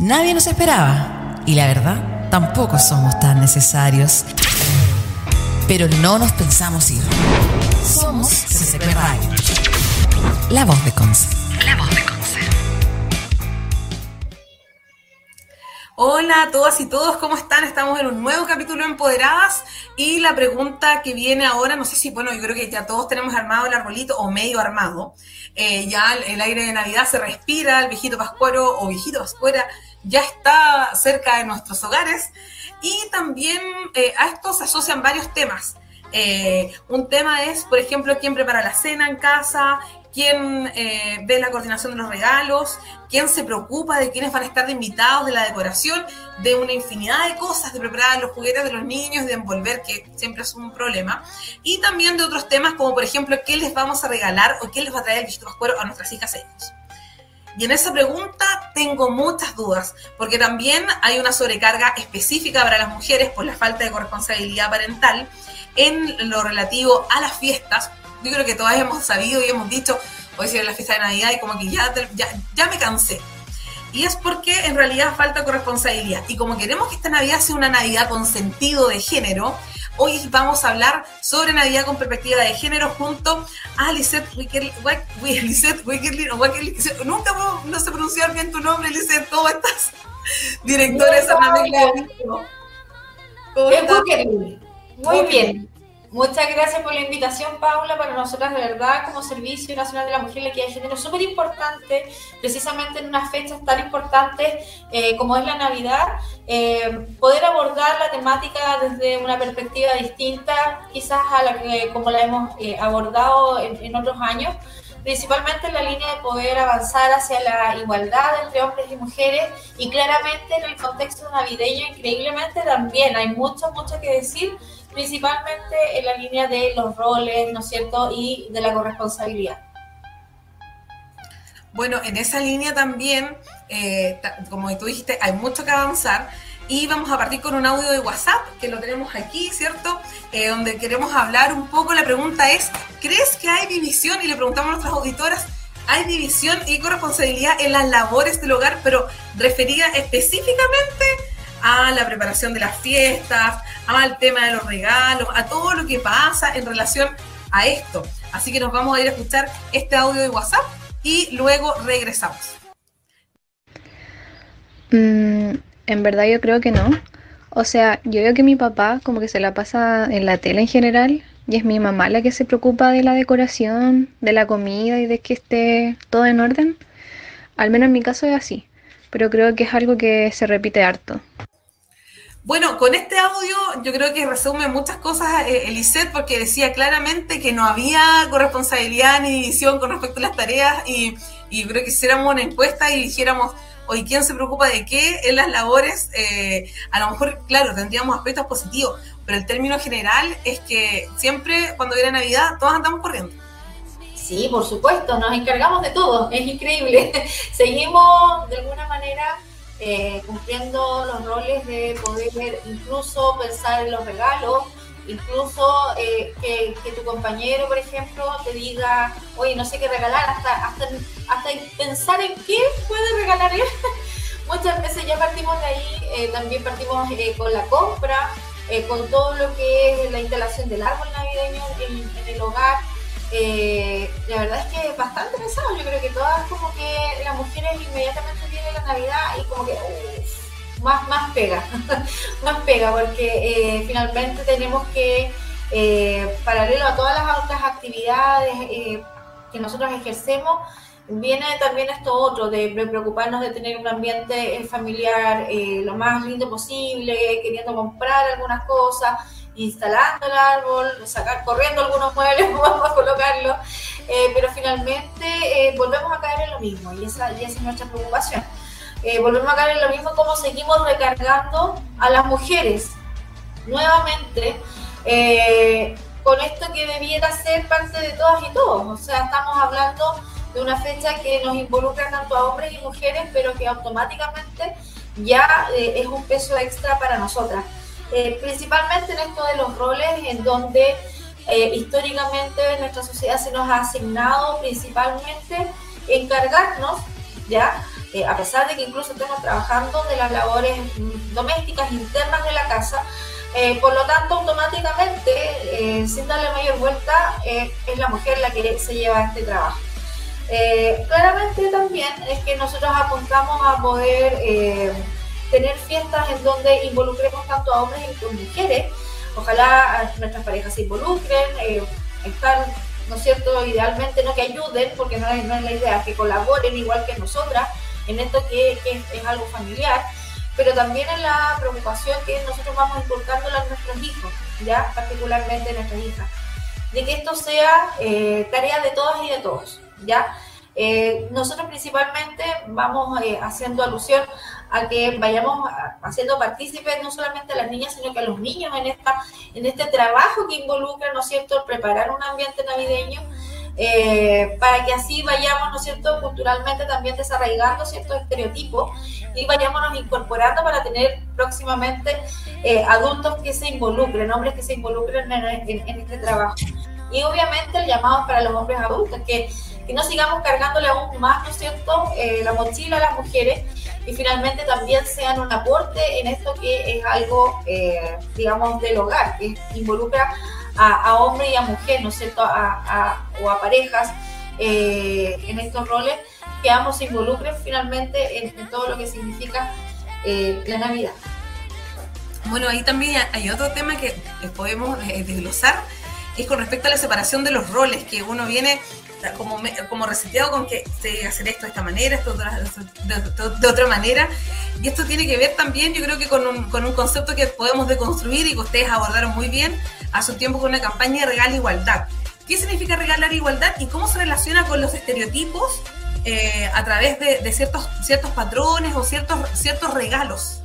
Nadie nos esperaba y la verdad, tampoco somos tan necesarios. Pero no nos pensamos ir. Somos CCP Radio. La voz de Conce. La voz de Conce. Hola a todas y todos, ¿cómo están? Estamos en un nuevo capítulo de Empoderadas y la pregunta que viene ahora, no sé si, bueno, yo creo que ya todos tenemos armado el arbolito o medio armado. Eh, ya el, aire de Navidad se respira, el viejito pascuero o viejito pascuera ya está cerca de nuestros hogares y también eh, a esto se asocian varios temas. Eh, un tema es, por ejemplo, quién prepara la cena en casa, quién eh, ve la coordinación de los regalos, quién se preocupa de quiénes van a estar de invitados, de la decoración, de una infinidad de cosas, de preparar los juguetes de los niños, de envolver, que siempre es un problema, y también de otros temas como, por ejemplo, qué les vamos a regalar o qué les va a traer el viejito pascuero a nuestras hijas e hijos. Y en esa pregunta tengo muchas dudas, porque también hay una sobrecarga específica para las mujeres por la falta de corresponsabilidad parental en lo relativo a las fiestas. Yo creo que todas hemos sabido y hemos dicho, hoy es la fiesta de Navidad y como que ya, ya, ya me cansé. Y es porque en realidad falta corresponsabilidad. Y como queremos que esta Navidad sea una Navidad con sentido de género, Hoy vamos a hablar sobre Navidad con perspectiva de género junto a Lisette Wickerly. Nunca no sé pronunciar bien tu nombre, Lisette. ¿Cómo estás? Directora de San ¿Cómo estás? Muy bien. Muchas gracias por la invitación, Paula. Para nosotras, de verdad, como Servicio Nacional de la Mujer la Equidad de Género, es súper importante, precisamente en unas fechas tan importantes eh, como es la Navidad, eh, poder abordar la temática desde una perspectiva distinta, quizás a la que como la hemos eh, abordado en, otros años, principalmente en la línea de poder avanzar hacia la igualdad entre hombres y mujeres y claramente en el contexto navideño, increíblemente también hay mucho, mucho que decir principalmente en la línea de los roles, ¿no es cierto?, y de la corresponsabilidad. Bueno, en esa línea también, eh, como tú dijiste, hay mucho que avanzar. Y vamos a partir con un audio de WhatsApp, que lo tenemos aquí, ¿cierto? Eh, donde queremos hablar un poco. La pregunta es, ¿crees que hay división? Y le preguntamos a nuestras auditoras, ¿hay división y corresponsabilidad en las labores del hogar, pero referida específicamente a la preparación de las fiestas, al tema de los regalos, a todo lo que pasa en relación a esto. Así que nos vamos a ir a escuchar este audio de WhatsApp y luego regresamos. Mm, en verdad yo creo que no. O sea, yo veo que mi papá como que se la pasa en la tele en general y es mi mamá la que se preocupa de la decoración, de la comida y de que esté todo en orden. Al menos en mi caso es así, pero creo que es algo que se repite harto. Bueno, con este audio yo creo que resume muchas cosas eh, porque decía claramente que no había corresponsabilidad ni división con respecto a las tareas y, creo que hiciéramos una encuesta y dijéramos, hoy quién se preocupa de qué en las labores, eh, a lo mejor, claro, tendríamos aspectos positivos, pero el término general es que siempre cuando viene Navidad todos andamos corriendo. Sí, por supuesto, nos encargamos de todo, es increíble. Seguimos de alguna manera eh, cumpliendo los roles de poder incluso pensar en los regalos, incluso eh, que, tu compañero, por ejemplo, te diga, oye, no sé qué regalar, hasta, hasta, hasta pensar en qué puede regalar él. Muchas veces ya partimos de ahí, eh, también partimos con la compra, con todo lo que es la instalación del árbol navideño en el hogar, eh, la verdad es que es bastante pesado. Yo creo que todas como que las mujeres inmediatamente tienen la Navidad y como que más, más pega, más pega, porque eh, finalmente tenemos que, eh, paralelo a todas las otras actividades que nosotros ejercemos, viene también esto otro, de preocuparnos de tener un ambiente familiar lo más lindo posible, queriendo comprar algunas cosas instalando el árbol, sacar corriendo algunos muebles, vamos a colocarlo, eh, pero finalmente eh, volvemos a caer en lo mismo y esa, es nuestra preocupación. Eh, volvemos a caer en lo mismo como seguimos recargando a las mujeres nuevamente con esto que debiera ser parte de todas y todos. O sea, estamos hablando de una fecha que nos involucra tanto a hombres y mujeres, pero que automáticamente ya es un peso extra para nosotras. Eh, principalmente en esto de los roles, en donde eh, históricamente en nuestra sociedad se nos ha asignado principalmente encargarnos, ¿ya? eh, a pesar de que incluso estemos trabajando de las labores mm, domésticas internas de la casa, eh, por lo tanto, automáticamente, eh, sin darle mayor vuelta, es la mujer la que se lleva este trabajo. claramente también es que nosotros apuntamos a poder tener fiestas en donde involucremos tanto a hombres como a mujeres. Ojalá nuestras parejas se involucren, estar, ¿no es cierto?, idealmente no que ayuden, porque no es, no es la idea, que colaboren igual que nosotras en esto que, es, algo familiar, pero también en la preocupación que nosotros vamos inculcando a nuestros hijos, ya particularmente nuestras hijas, de que esto sea eh, tarea de todas y de todos, ya. Eh, nosotros principalmente vamos eh, haciendo alusión a que vayamos haciendo partícipes no solamente a las niñas, sino que a los niños en, esta, en este trabajo que involucra, ¿no es cierto?, preparar un ambiente navideño eh, para que así vayamos, ¿no es cierto?, culturalmente también desarraigando ciertos estereotipos y vayámonos incorporando para tener próximamente eh, adultos que se involucren, hombres que se involucren en, este trabajo. Y obviamente el llamado para los hombres adultos, que, que no sigamos cargándole aún más, ¿no es cierto?, eh, la mochila a las mujeres y finalmente también sean un aporte en esto que es algo, digamos, del hogar, que involucra a, hombre y a mujer, ¿no es cierto?, a, o a parejas eh, en estos roles, que ambos se involucren finalmente en, todo lo que significa eh, la Navidad. Bueno, ahí también hay otro tema que podemos eh, desglosar, es con respecto a la separación de los roles, que uno viene como, como reseteado con que se debe hacer esto de esta manera, esto de, otra manera. Y esto tiene que ver también, yo creo que con un, con un concepto que podemos deconstruir y que ustedes abordaron muy bien, hace un tiempo con una campaña de Regala Igualdad. ¿Qué significa regalar igualdad y cómo se relaciona con los estereotipos eh, a través de, ciertos, ciertos patrones o ciertos, ciertos regalos?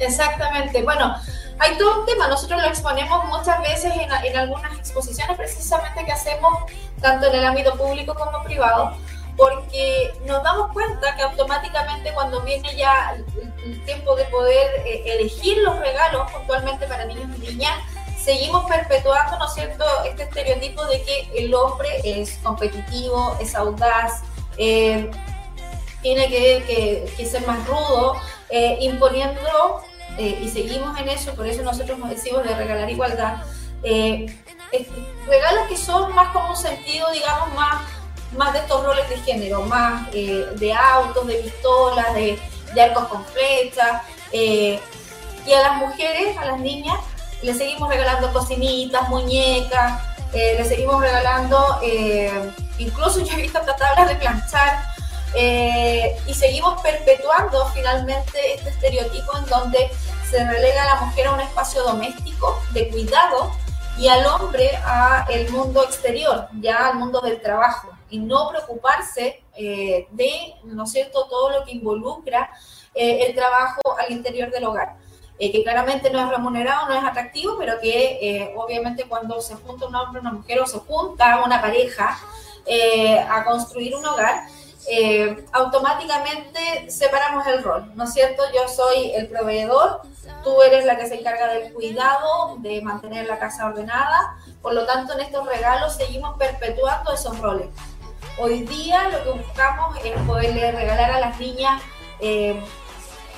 Exactamente. Bueno, hay todo un tema. Nosotros lo exponemos muchas veces en, en algunas exposiciones precisamente que hacemos tanto en el ámbito público como privado, porque nos damos cuenta que automáticamente cuando viene ya el, tiempo de poder eh, elegir los regalos puntualmente para niños y niñas, seguimos perpetuando, ¿no es este estereotipo de que el hombre es competitivo, es audaz, eh, tiene que, ser más rudo, eh, imponiendo, eh, y seguimos en eso, por eso nosotros nos decimos de regalar igualdad, regalos que son más como un sentido, digamos, más, más de estos roles de género, más de autos, de pistolas, de, de arcos con flechas, y a las mujeres, a las niñas, le seguimos regalando cocinitas, muñecas, eh, le seguimos regalando, eh, incluso yo he visto hasta tablas de planchar, eh, y seguimos perpetuando finalmente este estereotipo en donde se relega a la mujer a un espacio doméstico de cuidado y al hombre a el mundo exterior, ya al mundo del trabajo, y no preocuparse de, ¿no cierto?, todo lo que involucra el trabajo al interior del hogar. Eh, que claramente no es remunerado, no es atractivo, pero que eh, obviamente cuando se junta un hombre, una mujer o se junta una pareja eh, a construir un hogar, automáticamente separamos el rol, ¿no es cierto? Yo soy el proveedor, tú eres la que se encarga del cuidado, de mantener la casa ordenada, por lo tanto en estos regalos seguimos perpetuando esos roles. Hoy día lo que buscamos es poderle regalar a las niñas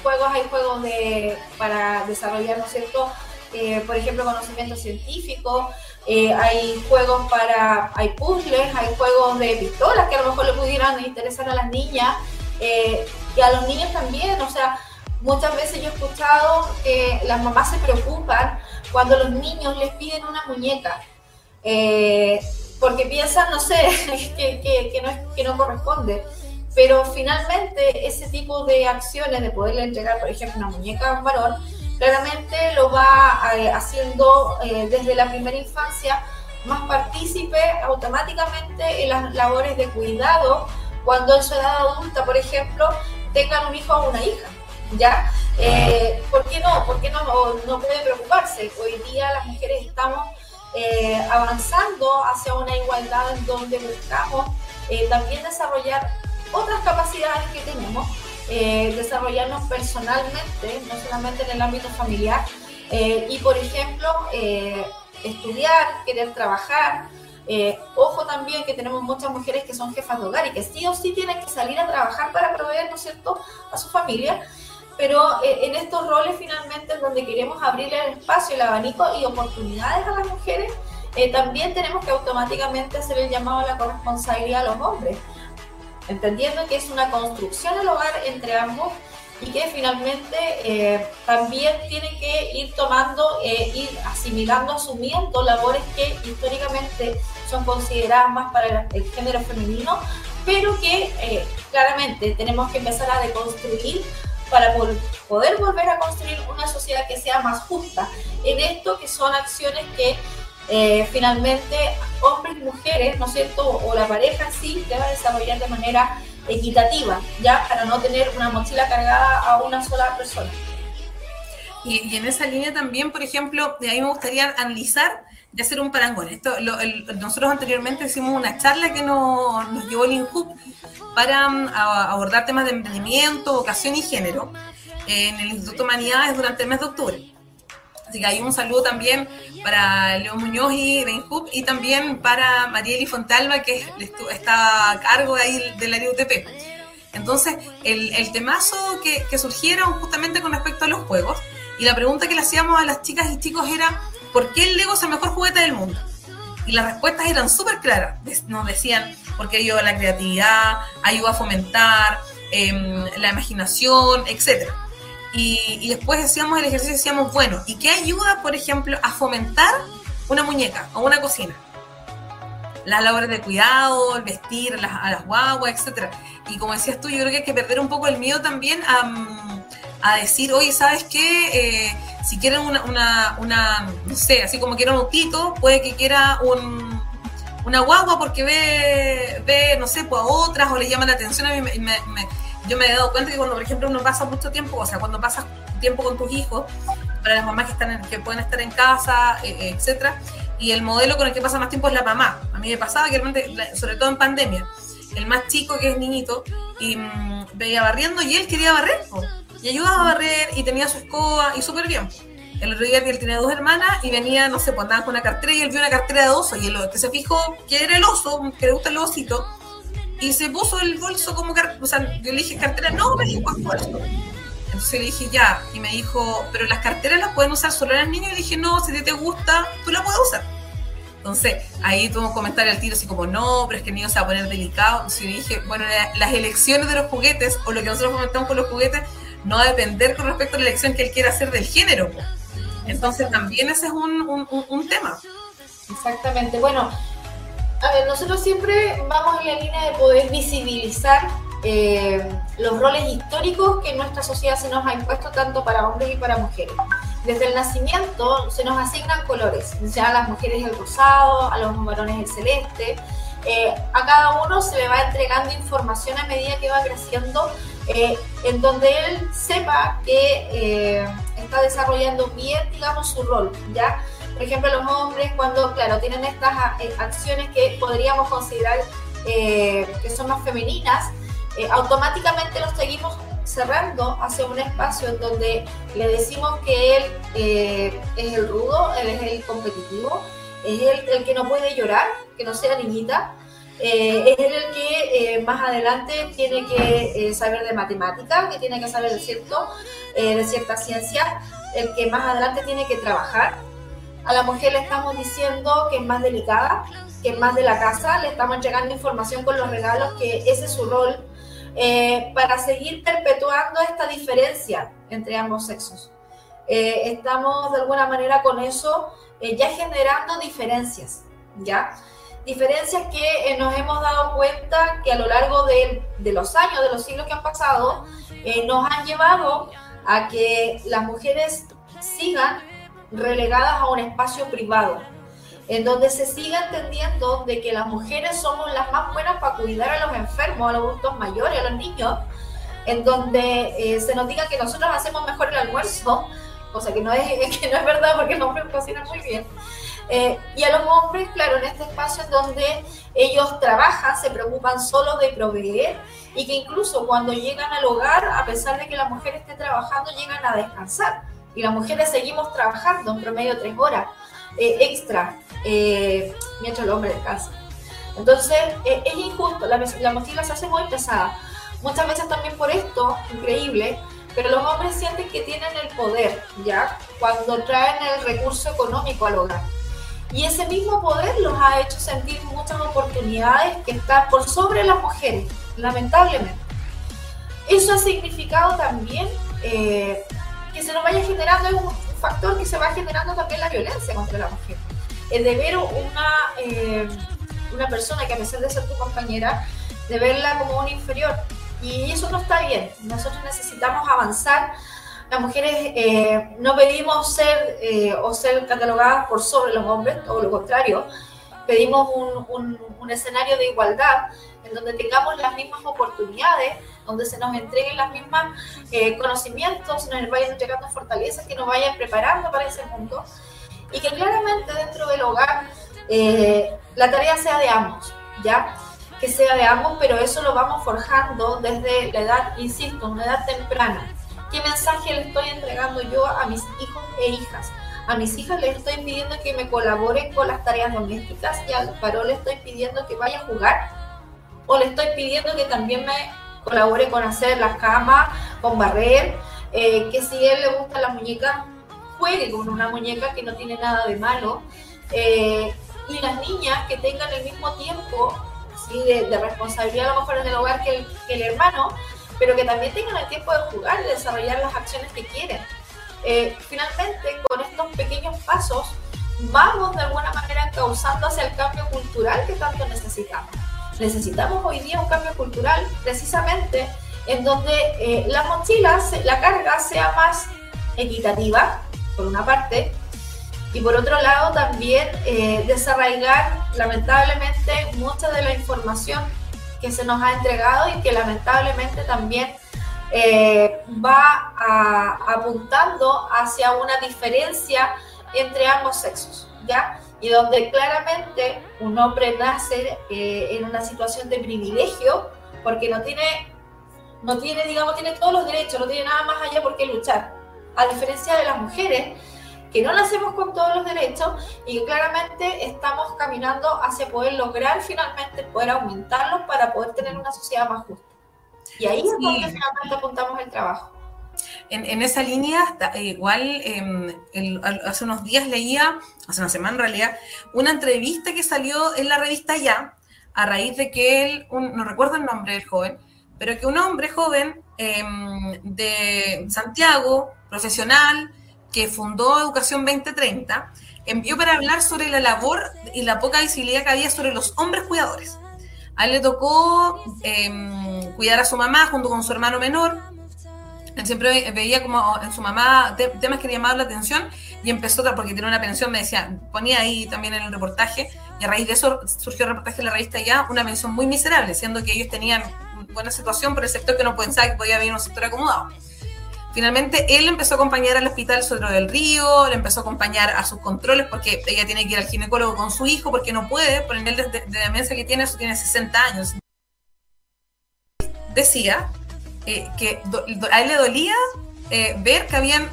juegos, hay juegos de, para desarrollar, ¿no es cierto? Eh, por ejemplo, conocimiento científico, eh, hay juegos para, hay puzzles, hay juegos de pistolas que a lo mejor le pudieran interesar a las niñas eh, y a los niños también, o sea, muchas veces yo he escuchado que las mamás se preocupan cuando los niños les piden una muñeca, porque piensan, no sé, que, que, no, que no corresponde. Pero finalmente ese tipo de acciones de poderle entregar, por ejemplo, una muñeca a un varón, claramente lo va eh, haciendo eh, desde la primera infancia más partícipe automáticamente en las labores de cuidado cuando en su edad adulta, por ejemplo, tengan un hijo o una hija. ¿Ya? Eh, ¿Por qué no? ¿Por qué no, no, puede preocuparse? Hoy día las mujeres estamos avanzando hacia una igualdad en donde buscamos también desarrollar otras capacidades que tenemos, eh, desarrollarnos personalmente, no solamente en el ámbito familiar, eh, y por ejemplo, eh, estudiar, querer trabajar, ojo también que tenemos muchas mujeres que son jefas de hogar y que sí o sí tienen que salir a trabajar para proveer, ¿no es cierto?, a su familia. Pero en estos roles finalmente donde queremos abrir el espacio, el abanico y oportunidades a las mujeres, también tenemos que automáticamente hacer el llamado a la corresponsabilidad a los hombres, entendiendo que es una construcción del hogar entre ambos y que finalmente eh, también tienen que ir tomando, eh, ir asimilando, asumiendo labores que históricamente son consideradas más para el, género femenino, pero que eh, claramente tenemos que empezar a deconstruir para poder volver a construir una sociedad que sea más justa. En esto que son acciones que finalmente hombres y mujeres, ¿no es cierto?, o la pareja sí, debe desarrollar de manera equitativa, ya para no tener una mochila cargada a una sola persona. Y, en esa línea también, por ejemplo, de ahí me gustaría analizar de hacer un parangón. Esto, nosotros anteriormente hicimos una charla que nos, nos llevó el INJUP para um, abordar temas de emprendimiento, vocación y género en el Instituto Humanidades durante el mes de octubre. Así que hay un saludo también para León Muñoz y de y también para Marieli Fontalba, que está a cargo ahí del área UTP. Entonces, el, temazo que, que, surgieron justamente con respecto a los juegos, y la pregunta que le hacíamos a las chicas y chicos era, ¿por qué el Lego es el mejor juguete del mundo? Y las respuestas eran súper claras. Nos decían, porque ayuda a la creatividad, ayuda a fomentar em, la imaginación, etcétera. Y, después hacíamos el ejercicio y decíamos, bueno, ¿y qué ayuda, por ejemplo, a fomentar una muñeca o una cocina? Las labores de cuidado, el vestir a las guaguas, etc. Y como decías tú, yo creo que hay que perder un poco el miedo también a, decir, oye, ¿sabes qué? Eh, si quieren una, una, una, no sé, así como quiera un autito, puede que quiera un, una guagua porque ve, ve, no sé, pues a otras o le llama la atención. A mí me, yo me he dado cuenta que cuando, por ejemplo, uno pasa mucho tiempo, o sea, cuando pasas tiempo con tus hijos, para las mamás que, están que pueden estar en casa, eh, eh, etcétera, y el modelo con el que pasa más tiempo es la mamá. A mí me pasaba que realmente, sobre todo en pandemia, el más chico que es niñito, y mm, veía barriendo y él quería barrer, y ayudaba a barrer y tenía su escoba y súper bien. El otro día él tenía dos hermanas y venía, no sé, pues andaban con una cartera y él vio una cartera de oso y el que se fijó que era el oso, que le gusta el osito, y se puso el bolso como o sea, yo le dije cartera, no, me dijo bolso. Entonces le dije ya, y me dijo, pero las carteras las pueden usar solo las niñas, y le dije, no, si te gusta, tú la puedes usar. Entonces, ahí tuvo un comentario al tiro así como, no, pero es que el niño se va a poner delicado. Entonces yo dije, bueno, las elecciones de los juguetes, o lo que nosotros comentamos con los juguetes, no va a depender con respecto a la elección que él quiera hacer del género. Entonces también ese es un, un, un tema. Exactamente. Bueno, a ver, nosotros siempre vamos en la línea de poder visibilizar eh, los roles históricos que nuestra sociedad se nos ha impuesto tanto para hombres y para mujeres. Desde el nacimiento se nos asignan colores, ya a las mujeres el rosado, a los varones el celeste. Eh, a cada uno se le va entregando información a medida que va creciendo, eh, en donde él sepa que está desarrollando bien, digamos, su rol, ¿ya? Por ejemplo, los hombres cuando, claro, tienen estas eh, acciones que podríamos considerar eh, que son más femeninas, eh, automáticamente los seguimos cerrando hacia un espacio en donde le decimos que él es el rudo, él es el competitivo, es el, el que no puede llorar, que no sea niñita, es el que más adelante tiene que saber de matemática, que tiene que saber de, cierto, de cierta ciencia, el que más adelante tiene que trabajar, a la mujer le estamos diciendo que es más delicada, que es más de la casa, le estamos entregando información con los regalos, que ese es su rol, eh, para seguir perpetuando esta diferencia entre ambos sexos. Eh, estamos de alguna manera con eso eh, ya generando diferencias, ¿ya? Diferencias que nos hemos dado cuenta que a lo largo de, de, los años, de los siglos que han pasado, nos han llevado a que las mujeres sigan relegadas a un espacio privado, en donde se siga entendiendo de que las mujeres somos las más buenas para cuidar a los enfermos, a los adultos mayores, a los niños, en donde eh, se nos diga que nosotros hacemos mejor el almuerzo, cosa que no es, que no es verdad porque los hombres cocinan muy bien. Eh, y a los hombres, claro, en este espacio en donde ellos trabajan, se preocupan solo de proveer y que incluso cuando llegan al hogar, a pesar de que la mujer esté trabajando, llegan a descansar y las mujeres seguimos trabajando en promedio tres horas. eh, extra eh, mientras el hombre descansa. Entonces eh, es injusto, la, la mochila se hace muy pesada. Muchas veces también por esto, increíble, pero los hombres sienten que tienen el poder, ¿ya? Cuando traen el recurso económico al hogar. Y ese mismo poder los ha hecho sentir muchas oportunidades que están por sobre las mujeres, lamentablemente. Eso ha significado también que se nos vaya generando, es un factor que se va generando también la violencia contra la mujer. El de ver una, eh, una persona que a pesar de ser tu compañera, de verla como un inferior. Y eso no está bien. Nosotros necesitamos avanzar las mujeres eh, no pedimos ser eh, o ser catalogadas por sobre los hombres, todo lo contrario, pedimos un, un, escenario de igualdad en donde tengamos las mismas oportunidades, donde se nos entreguen las mismas eh, conocimientos, nos vayan entregando fortalezas que nos vayan preparando para ese mundo y que claramente dentro del hogar la tarea sea de ambos, ¿ya? Que sea de ambos, pero eso lo vamos forjando desde la edad, insisto, una edad temprana ¿Qué mensaje le estoy entregando yo a mis hijos e hijas? A mis hijas les estoy pidiendo que me colaboren con las tareas domésticas y al varón le estoy pidiendo que vaya a jugar. O le estoy pidiendo que también me colabore con hacer las camas, con barrer, eh, que si él le gusta la muñeca, juegue con una muñeca que no tiene nada de malo. Eh, y las niñas que tengan el mismo tiempo de, responsabilidad a lo mejor en el hogar que el hermano, pero que también tengan el tiempo de jugar y desarrollar las acciones que quieren. Eh, finalmente, con estos pequeños pasos, vamos de alguna manera causando hacia el cambio cultural que tanto necesitamos. Necesitamos hoy día un cambio cultural precisamente en donde eh, la mochila, la carga sea más equitativa, por una parte, y por otro lado también eh, desarraigar lamentablemente mucha de la información que se nos ha entregado y que lamentablemente también eh, va apuntando hacia una diferencia entre ambos sexos, ¿ya? Y donde claramente un hombre nace eh, en una situación de privilegio porque no tiene, no tiene, digamos, tiene todos los derechos, no tiene nada más allá por qué luchar. A diferencia de las mujeres, que no nacemos con todos los derechos y que claramente estamos caminando hacia poder lograr finalmente poder aumentarlos para poder tener una sociedad más justa. Y ahí es donde finalmente apuntamos el trabajo. En, esa línea, igual em, hace unos días leía, hace una semana en realidad, una entrevista que salió en la revista Ya, a raíz de que él, no recuerdo el nombre del joven, pero que un hombre joven em, de Santiago, profesional, que fundó Educación 2030, envió para hablar sobre la labor y la poca visibilidad que había sobre los hombres cuidadores. A él le tocó em, cuidar a su mamá junto con su hermano menor. Él siempre veía como en su mamá temas que le llamaban la atención y empezó, porque tiene una pensión, me decía, ponía ahí también en el reportaje, y a raíz de eso surgió el reportaje de la revista Ya, una pensión muy miserable, siendo que ellos tenían buena situación, pero el sector que no pensaba que podía haber un sector acomodado. Finalmente, él empezó a acompañar al hospital Sodro del Río, le empezó a acompañar a sus controles porque ella tiene que ir al ginecólogo con su hijo porque no puede, por el nivel de, demencia que tiene, eso tiene 60 años. Decía eh, que a él le dolía eh, ver que habían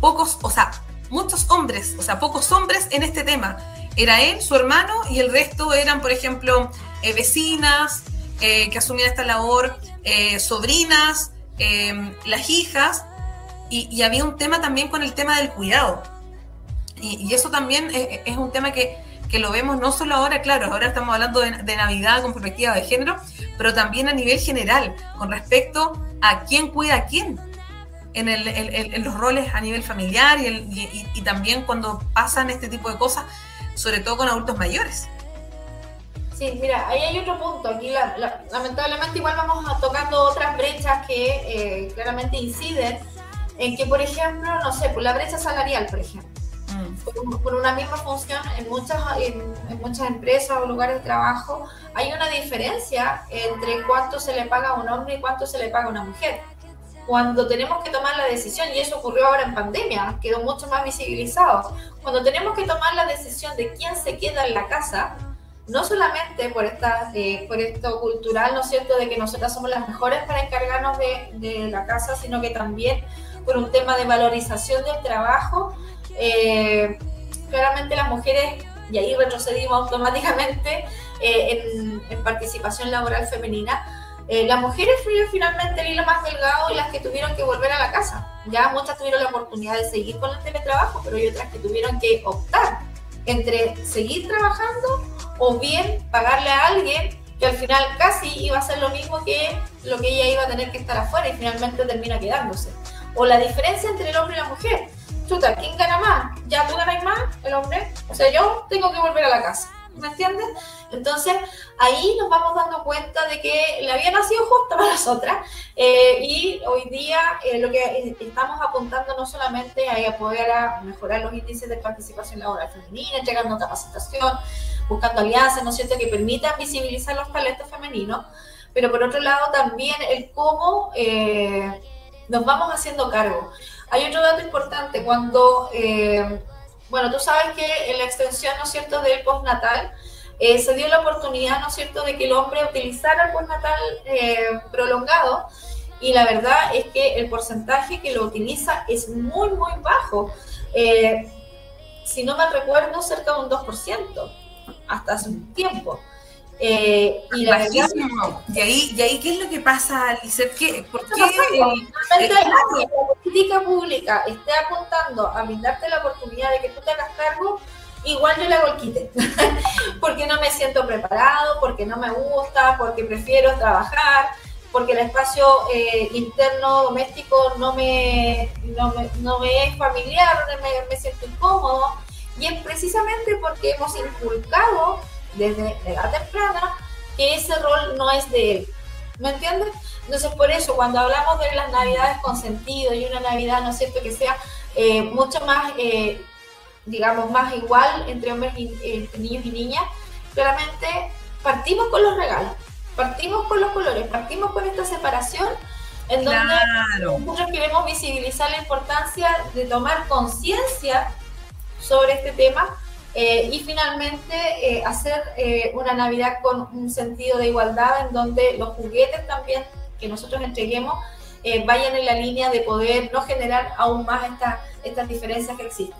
pocos, o sea, muchos hombres, o sea, pocos hombres en este tema. Era él, su hermano y el resto eran, por ejemplo, eh, vecinas que asumían esta labor, sobrinas, las hijas, y, había un tema también con el tema del cuidado. Y, eso también es, un tema que, lo vemos no solo ahora, claro, ahora estamos hablando de, Navidad con perspectiva de género, pero también a nivel general, con respecto a quién cuida a quién. En, los roles a nivel familiar y, también cuando pasan este tipo de cosas, sobre todo con adultos mayores. Sí, mira, ahí hay otro punto. Aquí lamentablemente igual vamos tocando otras brechas que eh, claramente inciden en que, por ejemplo, no sé, por la brecha salarial, por ejemplo. Mm. Por, una misma función en muchas, en, muchas empresas o lugares de trabajo hay una diferencia entre cuánto se le paga a un hombre y cuánto se le paga a una mujer. Cuando tenemos que tomar la decisión, y eso ocurrió ahora en pandemia, quedó mucho más visibilizado, cuando tenemos que tomar la decisión de quién se queda en la casa, no solamente por, esta, eh, por esto cultural, ¿no es cierto?, de que nosotras somos las mejores para encargarnos de, de la casa, sino que también por un tema de valorización del trabajo, eh, claramente las mujeres, y ahí retrocedimos automáticamente eh, en, participación laboral femenina, eh, las mujeres fueron finalmente el hilo más delgado y las que tuvieron que volver a la casa. Ya muchas tuvieron la oportunidad de seguir con el teletrabajo, pero hay otras que tuvieron que optar entre seguir trabajando o bien pagarle a alguien que al final casi iba a ser lo mismo que lo que ella iba a tener que estar afuera y finalmente termina quedándose. O la diferencia entre el hombre y la mujer. Chuta, ¿quién gana más? ¿Ya tú ganas más, el hombre? O sea, yo tengo que volver a la casa. ¿Me entiendes? Entonces, ahí nos vamos dando cuenta de que la vida no ha sido justa para nosotras eh, y hoy día eh, lo que estamos apuntando no solamente a poder mejorar los índices de participación laboral femenina, entregando capacitación, buscando alianzas, ¿no es cierto?, que permitan visibilizar los talentos femeninos, pero por otro lado también el cómo eh, nos vamos haciendo cargo. Hay otro dato importante, cuando, eh, bueno, tú sabes que en la extensión, ¿no es cierto?, del postnatal, eh, se dio la oportunidad, ¿no es cierto?, de que el hombre utilizara el postnatal prolongado, y la verdad es que el porcentaje que lo utiliza es muy, muy bajo. si no me recuerdo, cerca de un 2% hasta hace un tiempo. Eh, y, la y, ahí, ¿Y ahí qué es lo que pasa, Lizeth? ¿Qué, ¿Por qué? Eh, la política pública esté apuntando a brindarte la oportunidad de que tú te hagas cargo, igual yo le hago el quite. porque no me siento preparado, porque no me gusta, porque prefiero trabajar, porque el espacio eh, interno doméstico no me, no me, no me es familiar, me, me siento incómodo y es precisamente porque hemos inculcado desde edad temprana que ese rol no es de él. ¿Me entiendes? Entonces, por eso, cuando hablamos de las navidades con sentido y una navidad, ¿no es cierto?, que sea eh, mucho más, eh, digamos, más igual entre hombres y entre niños y niñas, claramente partimos con los regalos, partimos con los colores, partimos con esta separación en donde nosotros queremos visibilizar la importancia de tomar conciencia sobre este tema eh, y finalmente eh, hacer eh, una Navidad con un sentido de igualdad en donde los juguetes también que nosotros entreguemos vayan en la línea de poder no generar aún más estas diferencias que existen.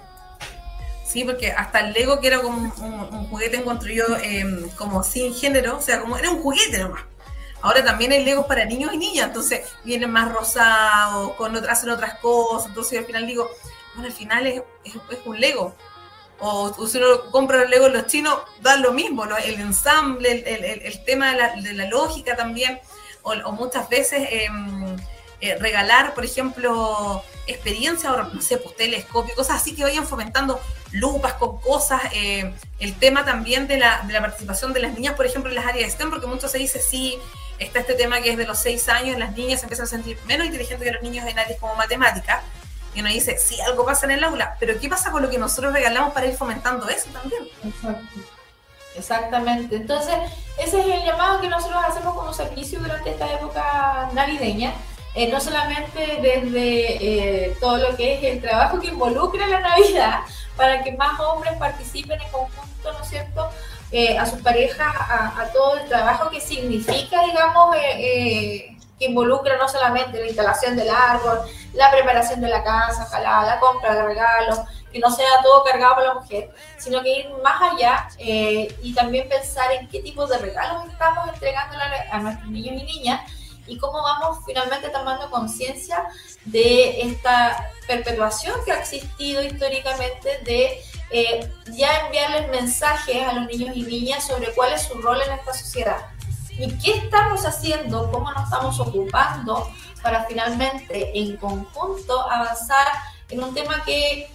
Sí, porque hasta el Lego, que era como un, juguete encuentro yo em, como sin género, o sea, como era un juguete nomás. Ahora también hay Legos para niños y niñas, entonces vienen más rosados, con otras, hacen otras cosas, entonces al final digo, bueno, al final es, un Lego. O si uno compra los Legos los chinos, da lo mismo, el ensamble, el, tema de la, lógica también, o, muchas veces em, eh, regalar, por ejemplo, experiencia, no sé, pues telescopio, cosas así que vayan fomentando lupas con cosas, eh, el tema también de la, de la, participación de las niñas, por ejemplo, en las áreas de STEM, porque muchos se dice, sí, está este tema que es de los seis años, las niñas empiezan a sentir menos inteligentes que los niños en áreas como matemáticas, y uno dice, sí, algo pasa en el aula, pero ¿qué pasa con lo que nosotros regalamos para ir fomentando eso también? Exacto. Exactamente. Entonces, ese es el llamado que nosotros hacemos como servicio durante esta época navideña. Eh, no solamente desde eh, todo lo que es el trabajo que involucra la Navidad, para que más hombres participen en conjunto, ¿no es cierto?, eh, a sus parejas, a, todo el trabajo que significa, digamos, que involucra no solamente la instalación del árbol, la preparación de la casa, ojalá la compra de regalos, que no sea todo cargado por la mujer, sino que ir más allá eh, y también pensar en qué tipo de regalos estamos entregando a nuestros niños y niñas y cómo vamos finalmente tomando conciencia de esta perpetuación que ha existido históricamente de eh, ya enviarles mensajes a los niños y niñas sobre cuál es su rol en esta sociedad y qué estamos haciendo, cómo nos estamos ocupando para finalmente en conjunto avanzar en un tema que,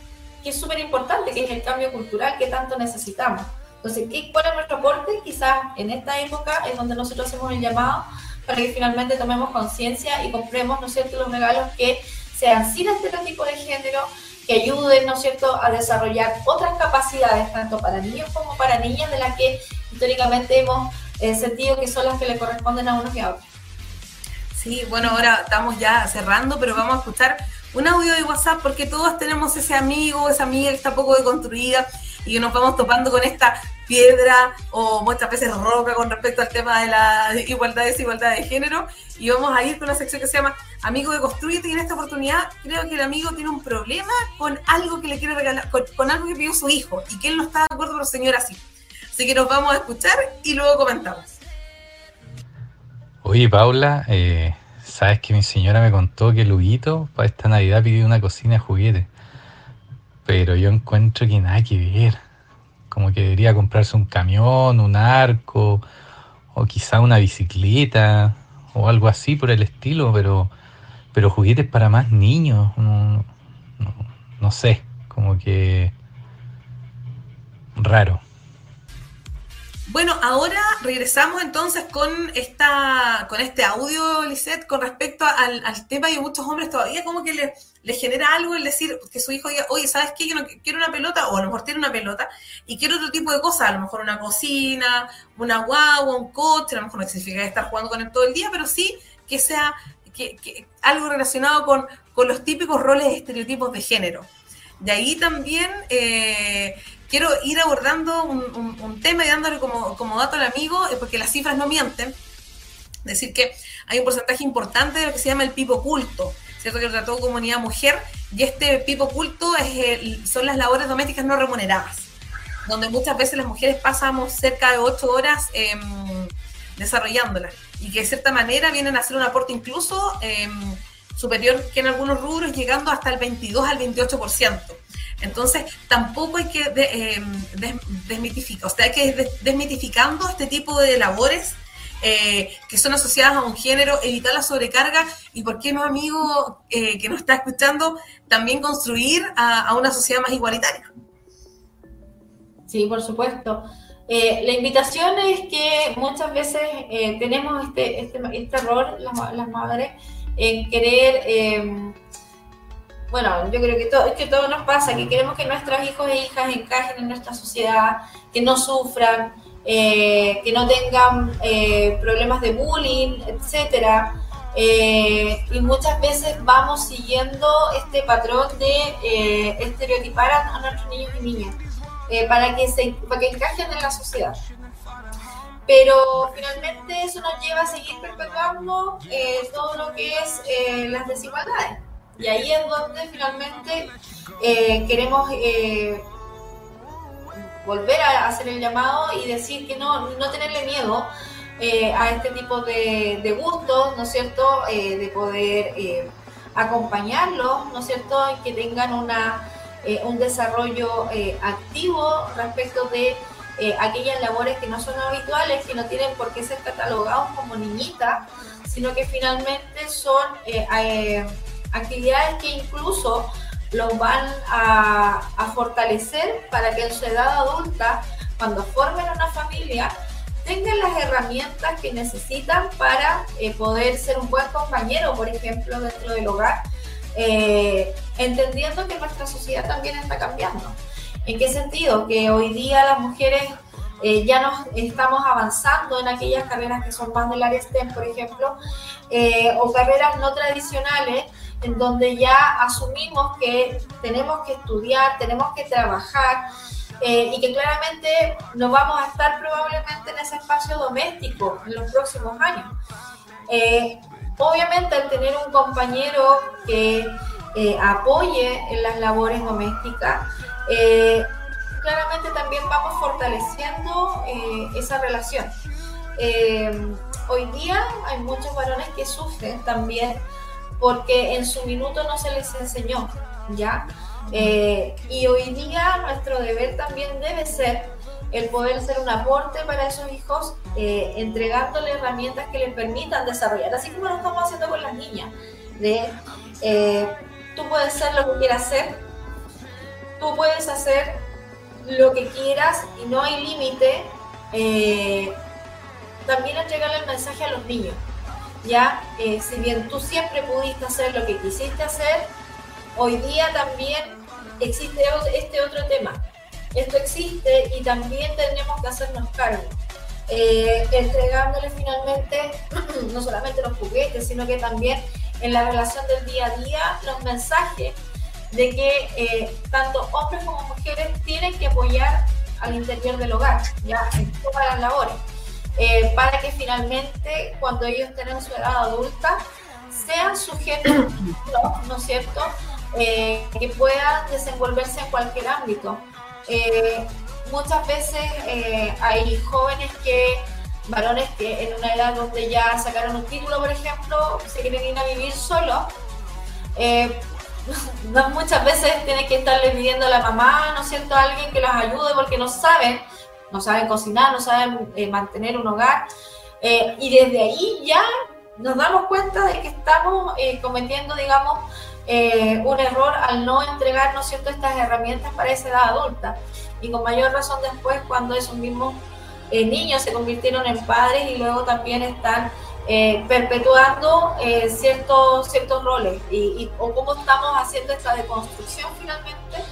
que es súper importante, que es el cambio cultural que tanto necesitamos. Entonces, ¿qué, ¿cuál es nuestro aporte? Quizás en esta época es donde nosotros hacemos el llamado para que finalmente tomemos conciencia y compremos, ¿no es cierto?, los regalos que sean sin estereotipo de género, que ayuden, ¿no es cierto?, a desarrollar otras capacidades, tanto para niños como para niñas, de las que históricamente hemos eh, sentido que son las que le corresponden a unos y a otros. Sí, bueno, ahora estamos ya cerrando, pero vamos a escuchar un audio de WhatsApp porque todos tenemos ese amigo, esa amiga que está poco deconstruida y nos vamos topando con esta piedra o muchas veces roca con respecto al tema de la igualdad desigualdad de género. Y vamos a ir con una sección que se llama Amigo de Construyete. Y en esta oportunidad creo que el amigo tiene un problema con algo que le quiere regalar, con, algo que pidió su hijo y que él no está de acuerdo, pero señor así. Así que nos vamos a escuchar y luego comentamos. Oye, Paula, eh, sabes que mi señora me contó que Luguito para esta Navidad pidió una cocina de juguetes. Pero yo encuentro que nada que ver como que debería comprarse un camión, un arco, o quizá una bicicleta, o algo así por el estilo, pero, pero juguetes para más niños, no sé, como que raro. Bueno, ahora regresamos entonces con esta, con este audio, Lisette, con respecto al, tema y muchos hombres todavía como que le, le, genera algo el decir que su hijo diga, oye, ¿sabes qué? Yo no quiero una pelota, o a lo mejor tiene una pelota, y quiero otro tipo de cosas, a lo mejor una cocina, una guagua, un coche, a lo mejor no significa estar jugando con él todo el día, pero sí que sea que, algo relacionado con, con los típicos roles estereotipos de género. De ahí también eh, quiero ir abordando un, tema y dándole como, dato al amigo, porque las cifras no mienten. Decir que hay un porcentaje importante de lo que se llama el pipo oculto, ¿cierto? Que lo trató comunidad mujer, y este pipo oculto es son las labores domésticas no remuneradas, donde muchas veces las mujeres pasamos cerca de ocho horas em, desarrollándolas, y que de cierta manera vienen a hacer un aporte incluso em, superior que en algunos rubros, llegando hasta el 22 al 28%. Entonces, tampoco hay que eh, desmitificar, o sea, hay que ir desmitificando este tipo de labores eh, que son asociadas a un género, evitar la sobrecarga y, ¿por qué no, amigo eh, que nos está escuchando, también construir a, una sociedad más igualitaria? Sí, por supuesto. la invitación es que muchas veces tenemos este, este, este error, las, las, madres, en querer bueno, yo creo que todo, es que todo nos pasa, que queremos que nuestros hijos e hijas encajen en nuestra sociedad, que no sufran, eh, que no tengan eh, problemas de bullying, etcétera. Eh, y muchas veces vamos siguiendo este patrón de estereotipar a, nuestros niños y niñas para, que se, para que encajen en la sociedad. Pero finalmente eso nos lleva a seguir perpetuando todo lo que es las desigualdades. Y ahí es donde finalmente eh, queremos eh, volver a hacer el llamado y decir que no, no tenerle miedo eh, a este tipo de, gustos, ¿no es cierto? de poder acompañarlos, ¿no es cierto? Que tengan una, un desarrollo activo respecto de aquellas labores que no son habituales, que no tienen por qué ser catalogados como niñitas, sino que finalmente son actividades que incluso los van a, fortalecer para que en su edad adulta, cuando formen una familia, tengan las herramientas que necesitan para eh, poder ser un buen compañero, por ejemplo, dentro del hogar, eh, entendiendo que nuestra sociedad también está cambiando. ¿En qué sentido? Que hoy día las mujeres eh, ya nos estamos avanzando en aquellas carreras que son más del área STEM, por ejemplo, o carreras no tradicionales en donde ya asumimos que tenemos que estudiar, tenemos que trabajar eh, y que claramente no vamos a estar probablemente en ese espacio doméstico en los próximos años. Eh, obviamente al tener un compañero que eh, apoye en las labores domésticas, claramente también vamos fortaleciendo esa relación. hoy día hay muchos varones que sufren también porque en su minuto no se les enseñó, ¿ya? Eh, y hoy día nuestro deber también debe ser el poder ser un aporte para esos hijos, eh, entregándole herramientas que les permitan desarrollar, así como lo estamos haciendo con las niñas, de eh, tú puedes ser lo que quieras ser, tú puedes hacer lo que quieras y no hay límite, también entregarle el mensaje a los niños ya, eh, si bien tú siempre pudiste hacer lo que quisiste hacer, hoy día también existe este otro tema. Esto existe y también tenemos que hacernos cargo. Eh, entregándole finalmente no solamente los juguetes, sino que también en la relación del día a día los mensajes de que eh, tanto hombres como mujeres tienen que apoyar al interior del hogar, ya en todas las labores, eh, para que finalmente cuando ellos tengan su edad adulta sean sujetos, ¿no es cierto?, eh, que puedan desenvolverse en cualquier ámbito. muchas veces hay jóvenes que varones que en una edad donde ya sacaron un título, por ejemplo, se quieren ir a vivir solos, eh, muchas veces tienen que estarle pidiendo a la mamá, ¿no es cierto?, a alguien que los ayude porque no saben, no saben cocinar, no saben eh, mantener un hogar. Eh, y desde ahí ya nos damos cuenta de que estamos cometiendo, digamos, un error al no entregar, ¿no es cierto?, estas herramientas para esa edad adulta. Y con mayor razón después cuando esos mismos niños se convirtieron en padres y luego también están eh, perpetuando eh, ciertos, ciertos roles y, o cómo estamos haciendo esta deconstrucción finalmente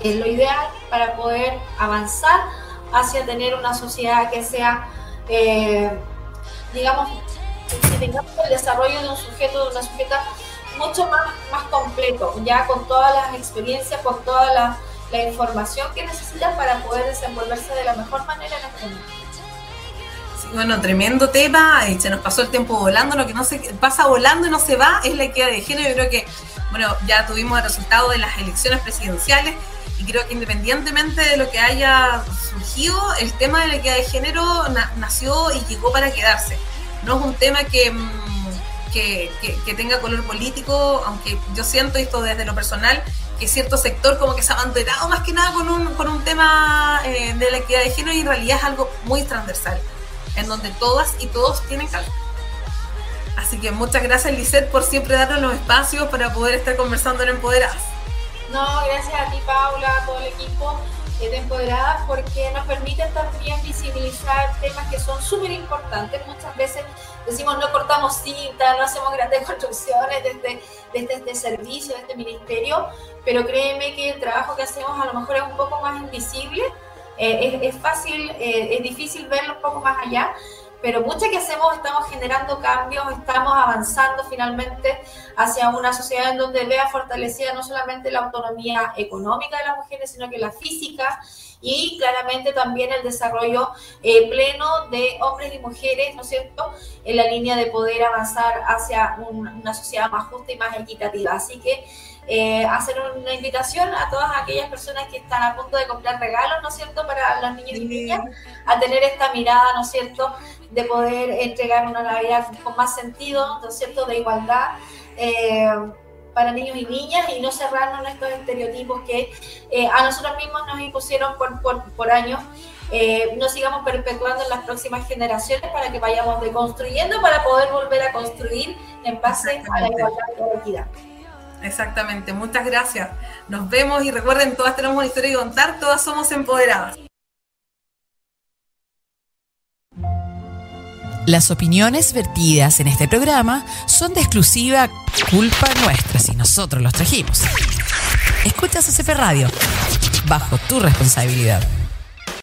es lo ideal para poder avanzar hacia tener una sociedad que sea, eh, digamos, que tengamos el desarrollo de un sujeto, de una sujeta mucho más, más completo, ya con todas las experiencias, con toda la, la información que necesita para poder desenvolverse de la mejor manera en este mundo. Bueno, tremendo tema, eh, se nos pasó el tiempo volando, lo que no se pasa volando y no se va es la equidad de género. Yo creo que, bueno, ya tuvimos el resultado de las elecciones presidenciales y creo que independientemente de lo que haya surgido, el tema de la equidad de género nació y llegó para quedarse. No es un tema mm, que, que, tenga color político, aunque yo siento esto desde lo personal, que cierto sector como que se ha abandonado más que nada con un, con un tema eh, de la equidad de género y en realidad es algo muy transversal en donde todas y todos tienen calor. Así que muchas gracias, Lisette, por siempre darnos los espacios para poder estar conversando en Empoderadas. No, gracias a ti, Paula, a todo el equipo de Empoderadas, porque nos permiten también visibilizar temas que son súper importantes. Muchas veces decimos no cortamos cinta, no hacemos grandes construcciones desde, desde este servicio, de este ministerio, pero créeme que el trabajo que hacemos a lo mejor es un poco más invisible eh, es, fácil, eh, es difícil verlo un poco más allá, pero mucho que hacemos estamos generando cambios, estamos avanzando finalmente hacia una sociedad en donde vea fortalecida no solamente la autonomía económica de las mujeres, sino que la física y claramente también el desarrollo eh, pleno de hombres y mujeres, ¿no es cierto?, en la línea de poder avanzar hacia una sociedad más justa y más equitativa. Así que eh, hacer una invitación a todas aquellas personas que están a punto de comprar regalos, ¿no es cierto?, para los niños y niñas, a tener esta mirada, ¿no es cierto?, de poder entregar una Navidad con más sentido, ¿no es cierto?, de igualdad. Eh, para niños y niñas y no cerrarnos en estos estereotipos que eh, a nosotros mismos nos impusieron por, por, por años no sigamos perpetuando en las próximas generaciones para que vayamos deconstruyendo para poder volver a construir en base a la igualdad y la equidad. Exactamente, muchas gracias. Nos vemos y recuerden, todas tenemos una historia que contar, todas somos empoderadas. Las opiniones vertidas en este programa son de exclusiva culpa nuestra si nosotros los trajimos. Escucha CCP Radio, bajo tu responsabilidad.